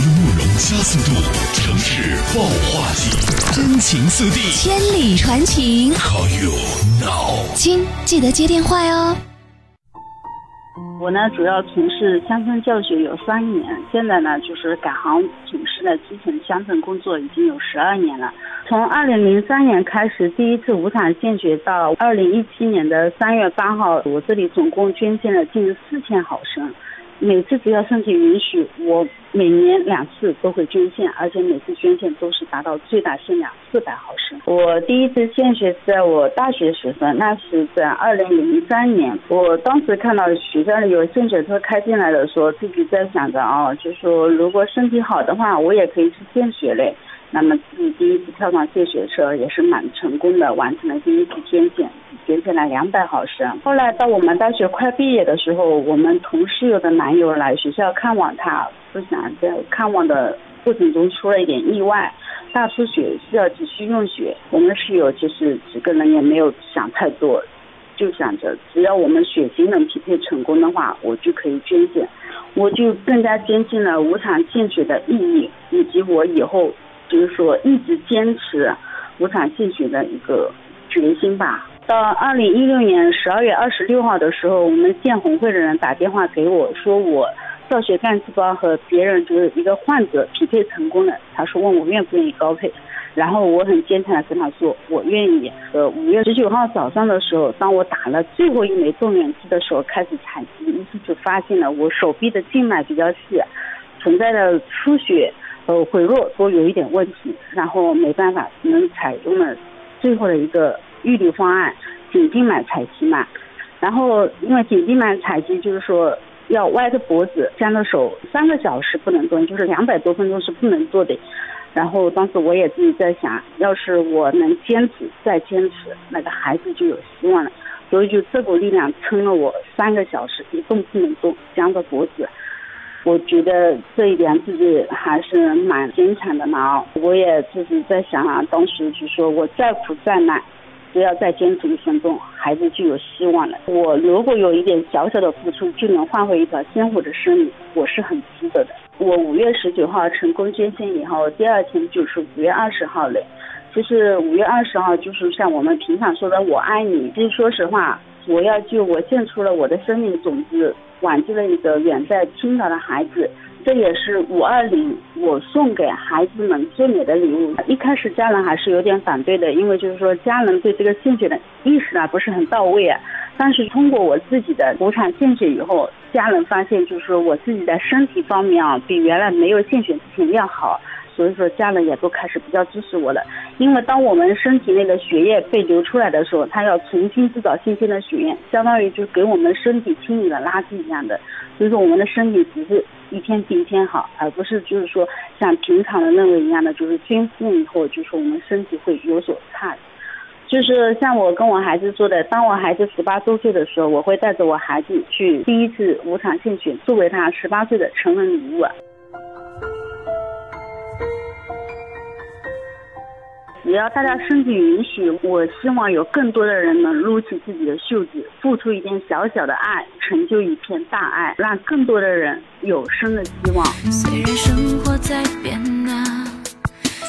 慕容加速度，城市爆化季，真情速递千里传情，，Call you now。亲，记得接电话哟。我呢，主要从事乡村教学有三年，现在呢就是改行从事了基层乡镇工作已经有十二年了。从二零零三年开始第一次无偿献血到二零一七年的三月八号，我这里总共捐献了近四千毫升。每次只要身体允许，我每年两次都会捐献，而且每次捐献都是达到最大限量四百毫升。我第一次献血是在我大学时分，那是在二零零三年。我当时看到学校里有献血车开进来的时候，自己在想着哦，就说如果身体好的话，我也可以去献血嘞。那么自己第一次跳上献血车也是蛮成功的，完成了第一次捐献，捐献了两百毫升。后来到我们大学快毕业的时候，我们同室友的男友来学校看望他，不想在看望的过程中出了一点意外，大出血需要急需用血。我们室友其实几个人也没有想太多，就想着只要我们血型能匹配成功的话，我就可以捐献。我就更加坚信了无偿献血的意义，以及我以后。就是说，一直坚持无偿献血的一个决心吧。到二零一六年十二月二十六号的时候，我们建红会的人打电话给我说，我造血干细胞和别人就是一个患者匹配成功了。他说问我愿不愿意高配，然后我很坚强的跟他说我愿意。呃，五月十九号早上的时候，当我打了最后一枚动员剂的时候，开始采集，医师就发现了我手臂的静脉比较细，存在了出血。呃，回落都有一点问题，然后没办法，只能采用了最后的一个预立方案——颈静脉采集嘛。然后因为颈静脉采集就是说要歪着脖子，僵着手，三个小时不能动，就是两百多分钟是不能做的。然后当时我也自己在想，要是我能坚持再坚持，那个孩子就有希望了。所以就这股力量撑了我三个小时，一动不能动，僵着脖子。我觉得这一点自己还是蛮坚强的嘛。我也自己在想啊，当时就说我再苦再难，只要再坚持一分钟，孩子就有希望了。我如果有一点小小的付出，就能换回一条鲜活的生命，我是很值得的。我五月十九号成功捐献以后，第二天就是五月二十号了。其实五月二十号就是像我们平常说的“我爱你”。其实说实话，我要救我献出了我的生命种子。挽救了一个远在青岛的孩子，这也是五二零我送给孩子们最美的礼物。一开始家人还是有点反对的，因为就是说家人对这个献血的意识啊不是很到位啊。但是通过我自己的无偿献血以后，家人发现就是说我自己的身体方面啊比原来没有献血之前要好。所以说，家人也都开始比较支持我了。因为当我们身体内的血液被流出来的时候，它要重新制造新鲜的血液，相当于就给我们身体清理了垃圾一样的。所以说，我们的身体只是一天比一天好，而不是就是说像平常的认为一样的，就是军训以后，就是我们身体会有所差。就是像我跟我孩子说的，当我孩子十八周岁的时候，我会带着我孩子去第一次无偿献血，作为他十八岁的成人礼物。只要大家身体允许，我希望有更多的人能撸起自己的袖子，付出一点小小的爱，成就一片大爱，让更多的人有生的希望。虽然生活在变啊，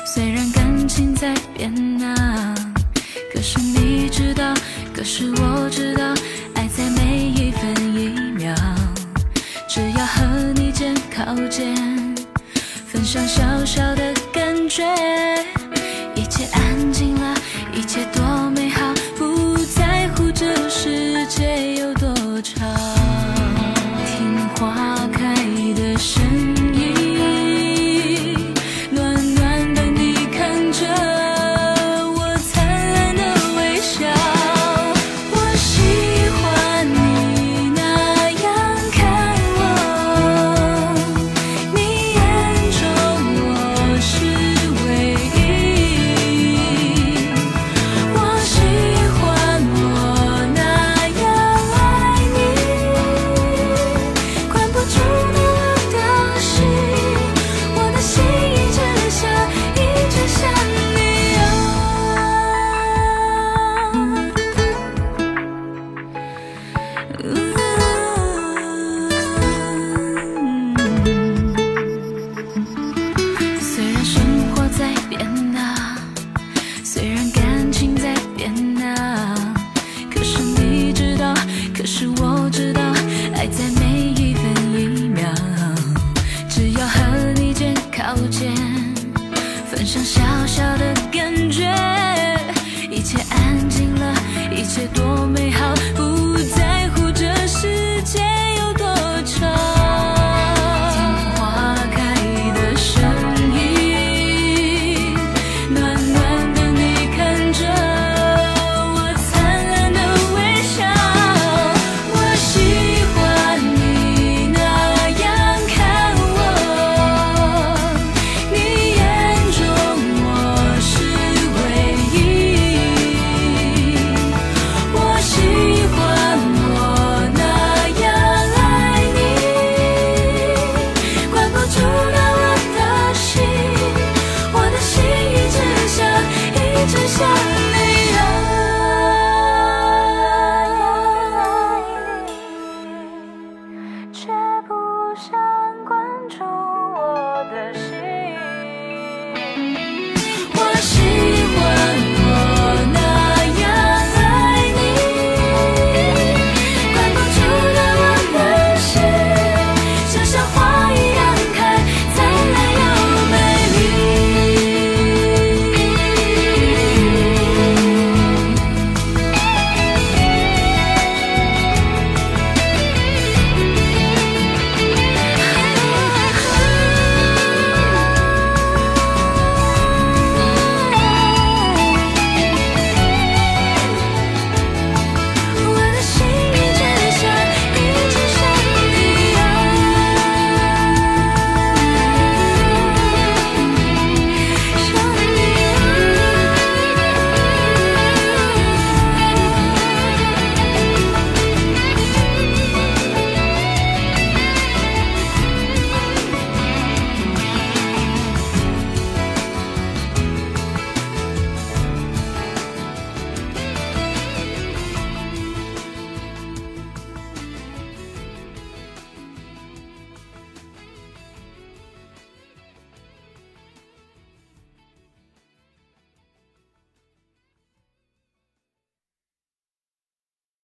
虽然感情在变啊，可是你知道，可是我知道，爱在每一分一秒。只要和你肩靠肩，分享小小的感觉。一切多